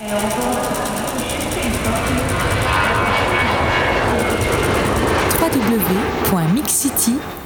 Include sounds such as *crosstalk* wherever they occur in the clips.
www.mixcity.fm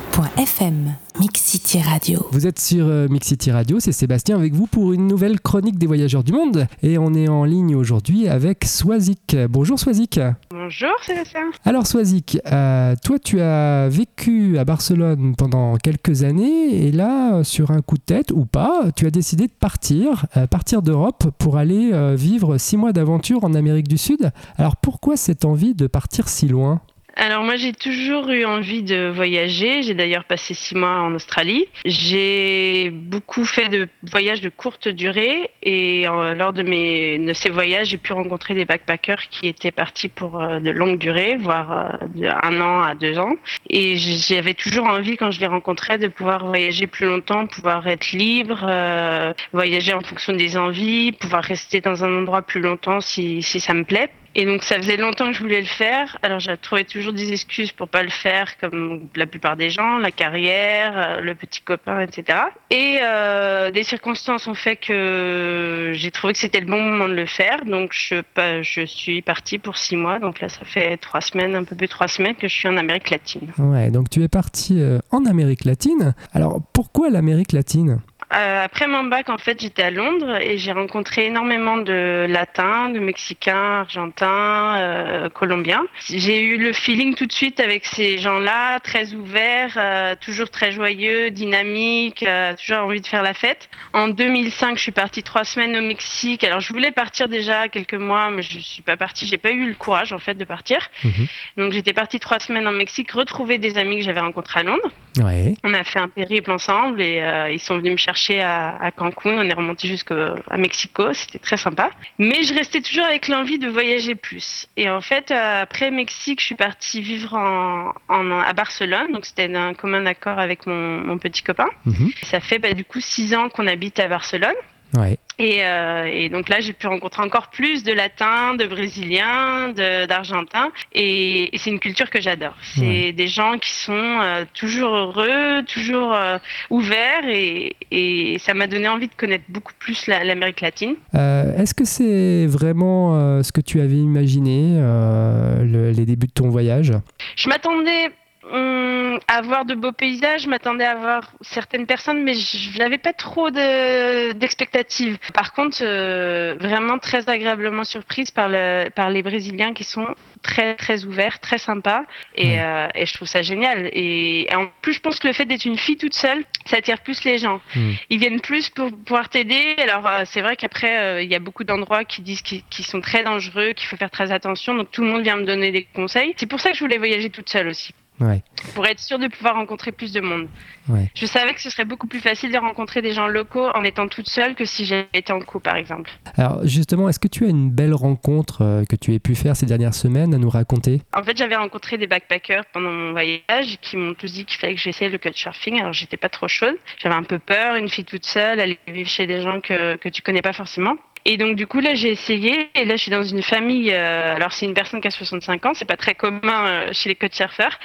Mix City Radio. Vous êtes sur euh, Mix City Radio, c'est Sébastien avec vous pour une nouvelle chronique des voyageurs du monde. Et on est en ligne aujourd'hui avec Swazik. Bonjour Swazik. Bonjour Sébastien. Alors Swazik, euh, toi tu as vécu à Barcelone pendant quelques années et là, sur un coup de tête ou pas, tu as décidé de partir, euh, partir d'Europe pour aller euh, vivre six mois d'aventure en Amérique du Sud. Alors pourquoi cette envie de partir si loin? Alors moi j'ai toujours eu envie de voyager. J'ai d'ailleurs passé six mois en Australie. J'ai beaucoup fait de voyages de courte durée et euh, lors de, mes, de ces voyages j'ai pu rencontrer des backpackers qui étaient partis pour euh, de longue durée, voire euh, de un an à deux ans. Et j'avais toujours envie quand je les rencontrais de pouvoir voyager plus longtemps, pouvoir être libre, euh, voyager en fonction des envies, pouvoir rester dans un endroit plus longtemps si, si ça me plaît. Et donc ça faisait longtemps que je voulais le faire. Alors j'ai trouvé toujours des excuses pour pas le faire, comme la plupart des gens, la carrière, euh, le petit copain, etc. Et euh, des circonstances ont fait que j'ai trouvé que c'était le bon moment de le faire. Donc je, suis partie pour six mois. Donc là ça fait trois semaines, un peu plus de trois semaines que je suis en Amérique latine. Ouais, donc tu es parti euh, en Amérique latine. Alors pourquoi l'Amérique latine? Euh, après mon bac, en fait, j'étais à Londres et j'ai rencontré énormément de Latins, de Mexicains, Argentins, euh, Colombiens. J'ai eu le feeling tout de suite avec ces gens-là, très ouverts, euh, toujours très joyeux, dynamiques, euh, toujours envie de faire la fête. En 2005, je suis partie trois semaines au Mexique. Alors, je voulais partir déjà quelques mois, mais je suis pas partie. J'ai pas eu le courage, en fait, de partir. Mhm. Donc, j'étais partie trois semaines en Mexique, retrouver des amis que j'avais rencontrés à Londres. Ouais. On a fait un périple ensemble et ils sont venus me chercher à, à Cancun. On est remonté jusqu'à Mexico. C'était très sympa. Mais je restais toujours avec l'envie de voyager plus. Et en fait, après Mexique, je suis partie vivre en, en- à Barcelone. Donc c'était d'un commun accord avec mon, mon petit copain. Mhm. Ça fait bah, du coup six ans qu'on habite à Barcelone. Ouais. Et, euh, et donc là, j'ai pu rencontrer encore plus de Latins, de Brésiliens, d'Argentins. Et, et c'est une culture que j'adore. C'est Ouais. des gens qui sont euh, toujours heureux, toujours euh, ouverts. Et, et ça m'a donné envie de connaître beaucoup plus la- l'Amérique latine. Est-ce que c'est vraiment ce que tu avais imaginé, le- les débuts de ton voyage? Je m'attendais hum, à voir de beaux paysages, je m'attendais à voir certaines personnes, mais je n'avais pas trop de- d'expectatives. Par contre, euh, vraiment très agréablement surprise par, le, par les Brésiliens qui sont très très ouverts, très sympas, et, euh, et je trouve ça génial. Et, et en plus, je pense que le fait d'être une fille toute seule, ça attire plus les gens. Hmm. Ils viennent plus pour pouvoir t'aider. Alors euh, c'est vrai qu'après, euh, il y a beaucoup d'endroits qui disent qu'ils qu'ils sont très dangereux, qu'il faut faire très attention. Donc tout le monde vient me donner des conseils. C'est pour ça que je voulais voyager toute seule aussi Ouais. pour être sûre de pouvoir rencontrer plus de monde. Ouais. Je savais que ce serait beaucoup plus facile de rencontrer des gens locaux en étant toute seule que si j'avais été en couple, par exemple. Alors justement, est-ce que tu as une belle rencontre euh, que tu aies pu faire ces dernières semaines à nous raconter? En fait, j'avais rencontré des backpackers pendant mon voyage qui m'ont tous dit qu'il fallait que j'essaie le couchsurfing. Alors, j'étais pas trop chaude. J'avais un peu peur, une fille toute seule, aller vivre chez des gens que, que tu connais pas forcément. Et donc, du coup, là, j'ai essayé. Et là, je suis dans une famille. euh, alors, c'est une personne qui a 65 ans. C'est pas très commun euh, chez les couchsurfers.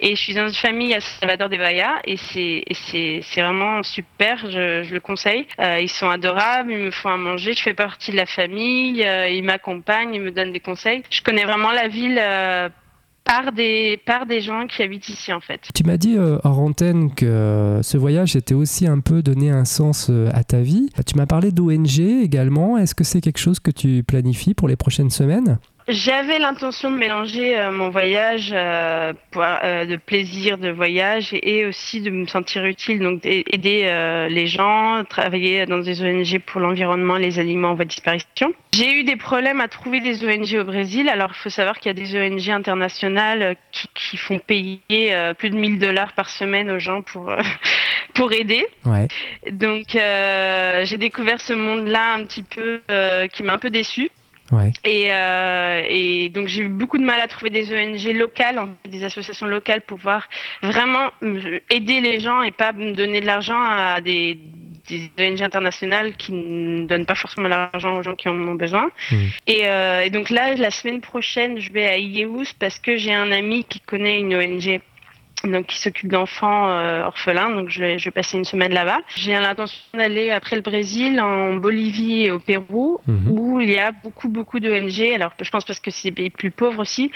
Et je suis dans une famille à Salvador de Bahia. Et c'est, vraiment super. Je, je le conseille. Euh, ils sont adorables. Ils me font à manger. Je fais partie de la famille. euh, ils m'accompagnent. Ils me donnent des conseils. Je connais vraiment la ville. Par des, par des gens qui habitent ici en fait. Tu m'as dit euh, hors antenne que euh, ce voyage était aussi un peu donné un sens euh, à ta vie. Tu m'as parlé d'ONG également. Est-ce que c'est quelque chose que tu planifies pour les prochaines semaines? J'avais l'intention de mélanger euh, mon voyage euh, pour, euh, de plaisir de voyage et, et aussi de me sentir utile, donc aider euh, les gens, travailler dans des ONG pour l'environnement, les aliments en voie de disparition. J'ai eu des problèmes à trouver des ONG au Brésil. Alors il faut savoir qu'il y a des ONG internationales euh, qui, qui font payer euh, plus de 1000 dollars par semaine aux gens pour, euh, *laughs* pour aider. Ouais. Donc euh, j'ai découvert ce monde-là un petit peu euh, qui m'a un peu déçue. Ouais. Et, euh, et donc j'ai eu beaucoup de mal à trouver des ONG locales, des associations locales pour pouvoir vraiment aider les gens et pas me donner de l'argent à des, des ONG internationales qui ne donnent pas forcément l'argent aux gens qui en ont besoin. Mm. Et, euh, et donc là, la semaine prochaine, je vais à Ieus parce que j'ai un ami qui connaît une ONG donc qui s'occupe d'enfants euh, orphelins. Donc je vais, je vais passer une semaine là-bas. J'ai l'intention d'aller après le Brésil, en Bolivie et au Pérou, Mhm. où il y a beaucoup beaucoup d'ONG. Alors je pense parce que c'est des pays plus pauvres aussi.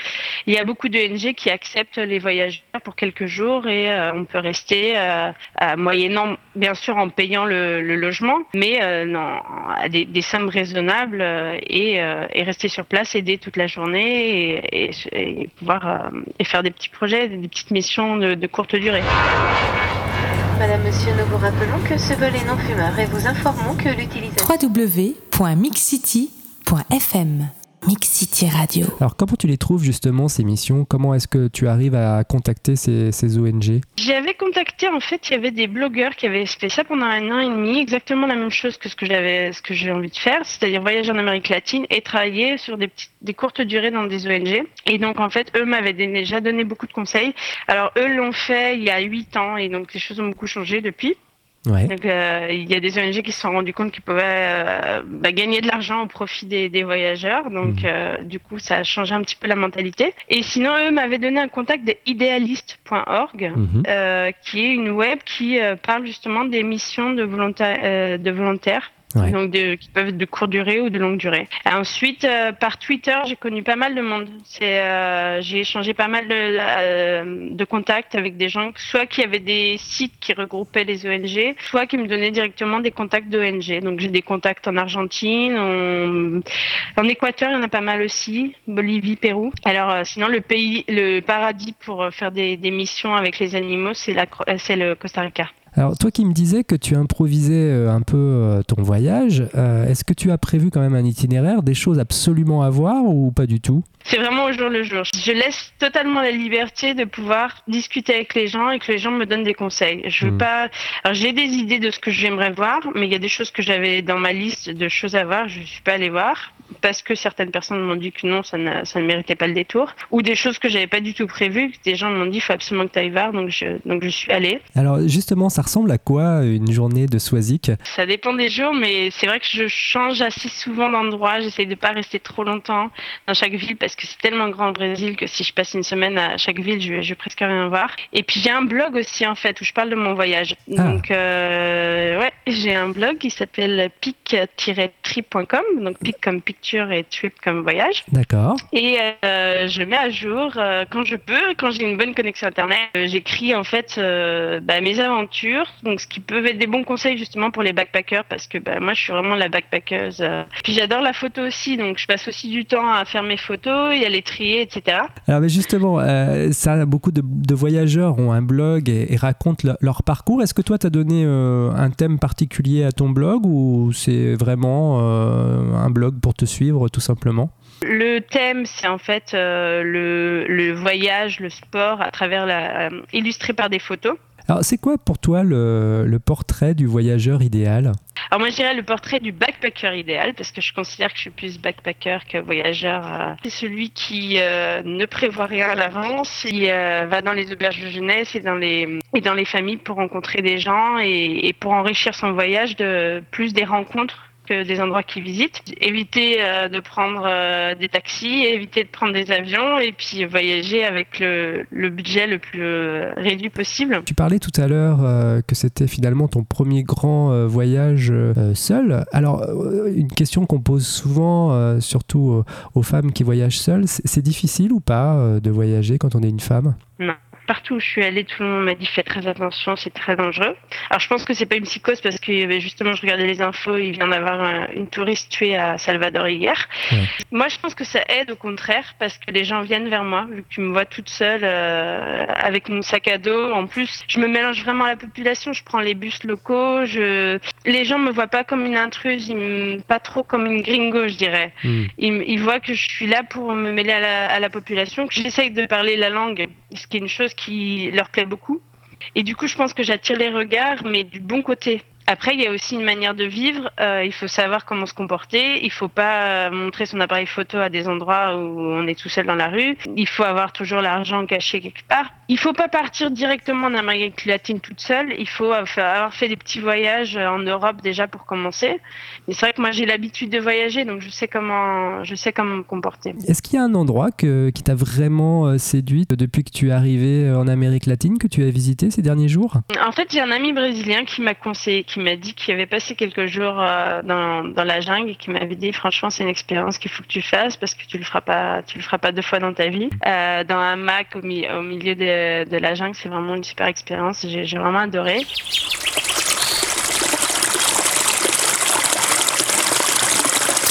Il y a beaucoup d'ONG qui acceptent les voyageurs pour quelques jours et euh, on peut rester euh, à moyennant, bien sûr, en payant le, le logement, mais euh, non, à des, des sommes raisonnables euh, et, euh, et rester sur place, aider toute la journée et, et, et pouvoir euh, et faire des petits projets, des petites missions de, de courte durée. Madame, Monsieur, nous vous rappelons que ce vol est non fumeur et vous informons que l'utilisation... www.mixcity.fm Mixcity Radio. Alors comment tu les trouves justement ces missions? Comment est-ce que tu arrives à contacter ces, ces ONG J'avais contacté, en fait, il y avait des blogueurs qui avaient fait ça pendant un an et demi, exactement la même chose que ce que j'avais, ce que j'ai envie de faire, c'est-à-dire voyager en Amérique latine et travailler sur des petites, des courtes durées dans des ONG. Et donc, en fait, eux m'avaient déjà donné beaucoup de conseils. Alors, eux l'ont fait il y a huit ans et donc les choses ont beaucoup changé depuis. Ouais. Donc, euh, il y a des ONG qui se sont rendus compte qu'ils pouvaient euh, bah, gagner de l'argent au profit des, des voyageurs. Donc, Mhm. euh, du coup, ça a changé un petit peu la mentalité. Et sinon, eux m'avaient donné un contact de idealist.org, Mhm. euh, qui est une web qui euh, parle justement des missions de, volontaires euh, de volontaires. Donc de, qui peuvent être de courte durée ou de longue durée. Et ensuite, euh, par Twitter, j'ai connu pas mal de monde. Euh, j'ai échangé pas mal de, euh, de contacts avec des gens, soit qui avaient des sites qui regroupaient les ONG, soit qui me donnaient directement des contacts d'ONG. Donc j'ai des contacts en Argentine, en, en Équateur, il y en a pas mal aussi, Bolivie, Pérou. Alors euh, sinon, le pays, le paradis pour euh, faire des, des missions avec les animaux, euh, c'est le Costa Rica. Alors toi qui me disais que tu improvisais euh, un peu euh, ton voyage, euh, est-ce que tu as prévu quand même un itinéraire, des choses absolument à voir ou pas du tout? C'est vraiment au jour le jour. Je laisse totalement la liberté de pouvoir discuter avec les gens et que les gens me donnent des conseils. Je veux Mm. pas. Alors j'ai des idées de ce que j'aimerais voir, mais il y a des choses que j'avais dans ma liste de choses à voir, je suis pas allée voir parce que certaines personnes m'ont dit que non, ça ne, ça ne méritait pas le détour, ou des choses que j'avais pas du tout prévues, que des gens m'ont dit il faut absolument que tu ailles voir, donc je, donc je suis allée. Alors justement, ça ressemble à quoi une journée de Swazik? Ça dépend des jours, mais c'est vrai que je change assez souvent d'endroit. J'essaie de pas rester trop longtemps dans chaque ville parce que c'est tellement grand au Brésil que si je passe une semaine à chaque ville, je, je vais presque rien voir. Et puis j'ai un blog aussi en fait où je parle de mon voyage. Ah. Donc euh, ouais, j'ai un blog qui s'appelle pic-trip.com, donc pic comme picture et trip comme voyage. D'accord. Et euh, je mets à jour euh, quand je peux, quand j'ai une bonne connexion internet. Euh, J'écris en fait bah, mes aventures, donc ce qui peut être des bons conseils justement pour les backpackers parce que bah, moi je suis vraiment la backpackeuse. euh. Puis j'adore la photo aussi, donc je passe aussi du temps à faire mes photos et à les trier, etc. Alors mais justement, euh, ça, beaucoup de, de voyageurs ont un blog et, et racontent le- leur parcours. Est-ce que toi, tu as donné euh, un thème particulier à ton blog ou c'est vraiment euh, un blog pour te suivre tout simplement? Le thème, c'est en fait euh, le, le voyage, le sport à travers la, euh, illustré par des photos. Alors c'est quoi pour toi le, portrait du voyageur idéal? Alors moi je dirais le portrait du backpacker idéal parce que je considère que je suis plus backpacker que voyageur. euh. C'est celui qui euh, ne prévoit rien à l'avance, qui euh, va dans les auberges de jeunesse et dans les et dans les familles pour rencontrer des gens et pour enrichir son voyage de plus des rencontres que des endroits qu'il visite. Éviter euh, de prendre euh, des taxis, éviter de prendre des avions et puis voyager avec le, le budget le plus euh, réduit possible. Tu parlais tout à l'heure que c'était finalement ton premier grand voyage seul. Alors, une question qu'on pose souvent, surtout aux femmes qui voyagent seules, c'est difficile ou pas de voyager quand on est une femme? Partout où je suis allée, tout le monde m'a dit fais très attention, c'est très dangereux. Alors je pense que c'est pas une psychose parce que avait justement, je regardais les infos, il vient d'avoir un- une touriste tuée à Salvador hier. Moi, je pense que ça aide au contraire parce que les gens viennent vers moi vu que tu me vois toute seule euh, avec mon sac à dos. En plus, je me mélange vraiment à la population. Je prends les bus locaux. Je, les gens me voient pas comme une intruse, ils me- pas trop comme une gringo, je dirais. Hmm. Ils, ils voient que je suis là pour me mêler à la, à la population, que j'essaye de parler la langue, ce qui est une chose qui leur plaît beaucoup. Et du coup, je pense que j'attire les regards, mais du bon côté. Après, il y a aussi une manière de vivre. Euh, il faut savoir comment se comporter. Il faut pas montrer son appareil photo à des endroits où on est tout seul dans la rue. Il faut avoir toujours l'argent caché quelque part. Il faut pas partir directement en Amérique latine toute seule. Il faut avoir fait des petits voyages en Europe déjà pour commencer. Mais c'est vrai que moi j'ai l'habitude de voyager, donc je sais comment, je sais comment me comporter. Est-ce qu'il y a un endroit que, qui t'a vraiment euh, séduit depuis que tu es arrivé en Amérique latine, que tu as visité ces derniers jours? En fait, j'ai un ami brésilien qui m'a conseillé, qui m'a dit qu'il avait passé quelques jours euh, dans, dans la jungle et qui m'avait dit franchement c'est une expérience qu'il faut que tu fasses parce que tu le feras pas, tu le feras pas deux fois dans ta vie. Euh, dans un Mac au, au milieu de, de la jungle, c'est vraiment une super expérience. J'ai vraiment adoré.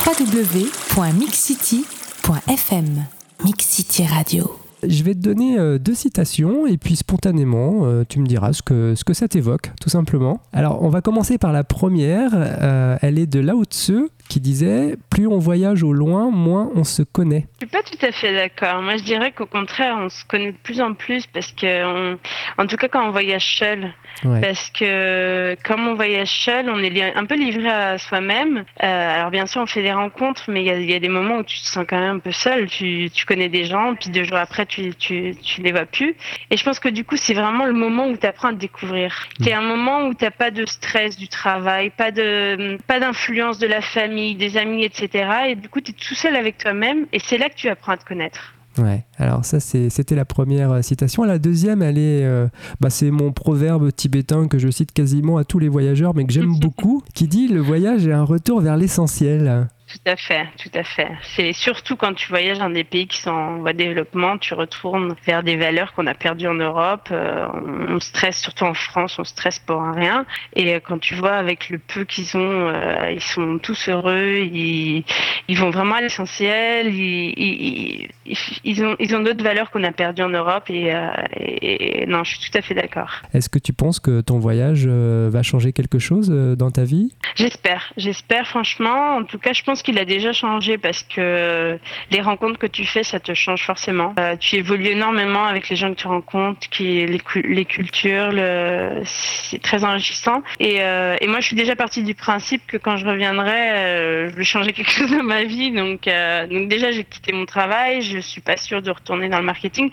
www.mixcity.fm Mix City Radio. Je vais te donner euh, deux citations et puis spontanément, euh, tu me diras ce que, ce que ça t'évoque, tout simplement. Alors, on va commencer par la première. Euh, elle est de Lao Tzu qui disait Plus on voyage au loin, moins on se connaît. Je suis pas tout à fait d'accord. Moi, je dirais qu'au contraire, on se connaît de plus en plus parce que, on... en tout cas, quand on voyage seul, ouais. parce que comme on voyage seul, on est un peu livré à soi-même. Euh, alors, bien sûr, on fait des rencontres, mais il y, y, a des moments où tu te sens quand même un peu seul. Tu, tu connais des gens, puis deux jours après, tu, tu, tu les vois plus. Et je pense que du coup, c'est vraiment le moment où tu apprends à te découvrir. Mmh. C'est un moment où tu n'as pas de stress du travail, pas de pas d'influence de la famille des amis, etc. Et du coup, tu es tout seul avec toi-même et c'est là que tu apprends à te connaître. Ouais, alors ça c'était la première citation. La deuxième, elle est, euh, bah, c'est mon proverbe tibétain que je cite quasiment à tous les voyageurs, mais que j'aime *laughs* beaucoup, qui dit le voyage est un retour vers l'essentiel. Tout à fait, tout à fait. C'est surtout quand tu voyages dans des pays qui sont en voie de développement, tu retournes vers des valeurs qu'on a perdues en Europe. Euh, on stresse, surtout en France, on stresse pour rien. Et quand tu vois avec le peu qu'ils ont, euh, ils sont tous heureux, ils, ils vont vraiment à l'essentiel. Ils, ils, ils, ont, ils ont d'autres valeurs qu'on a perdues en Europe. Et, euh, et, non, je suis tout à fait d'accord. Est-ce que tu penses que ton voyage euh, va changer quelque chose euh, dans ta vie? J'espère, j'espère franchement. En tout cas, je pense qu'il a déjà changé parce que les rencontres que tu fais, ça te change forcément. Tu évolues énormément avec les gens que tu rencontres, qui les, les cultures, le... c'est très enrichissant. Et, et, moi, je suis déjà partie du principe que quand je reviendrai, je vais changer *laughs* quelque chose dans ma vie. Donc, donc déjà, j'ai quitté mon travail. Je suis pas sûre de retourner dans le marketing.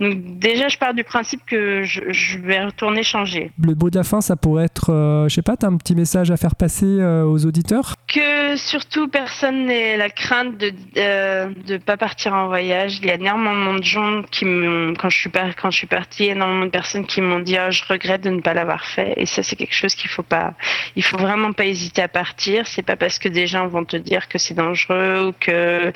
Donc déjà, je pars du principe que je, je vais retourner changer. Le beau de la fin, ça pourrait être, euh, je sais pas, tu as un petit message à faire passer aux auditeurs? Que surtout personne personne n'ait la crainte de ne pas partir en voyage. Il y a énormément de gens qui m'ont, quand je suis par, quand je suis partie, énormément de personnes qui m'ont dit oh, je regrette de ne pas l'avoir fait. Et ça c'est quelque chose qu'il faut pas, il faut vraiment pas hésiter à partir. C'est pas parce que des gens vont te dire que c'est dangereux ou que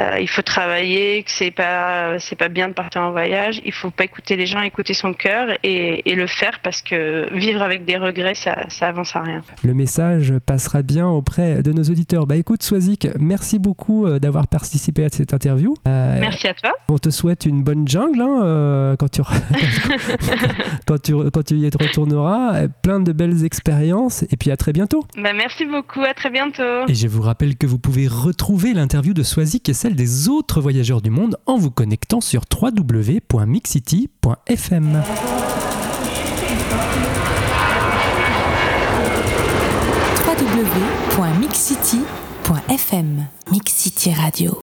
euh, il faut travailler, que c'est pas c'est pas bien de partir en voyage. Il faut pas écouter les gens, écouter son cœur et, et le faire parce que vivre avec des regrets ça, ça avance à rien. Le message passera bien auprès de nos auditeurs. Bah écoute Swazik, merci beaucoup euh, d'avoir participé à cette interview. Euh, merci à toi. On te souhaite une bonne jungle hein, euh, quand, tu... *laughs* quand, tu... quand tu y retourneras. Plein de belles expériences et puis à très bientôt. Bah, merci beaucoup, à très bientôt. Et je vous rappelle que vous pouvez retrouver l'interview de Swazik et celle des autres voyageurs du monde en vous connectant sur www.mixcity.fm. www.mixcity.fm Mix City Radio.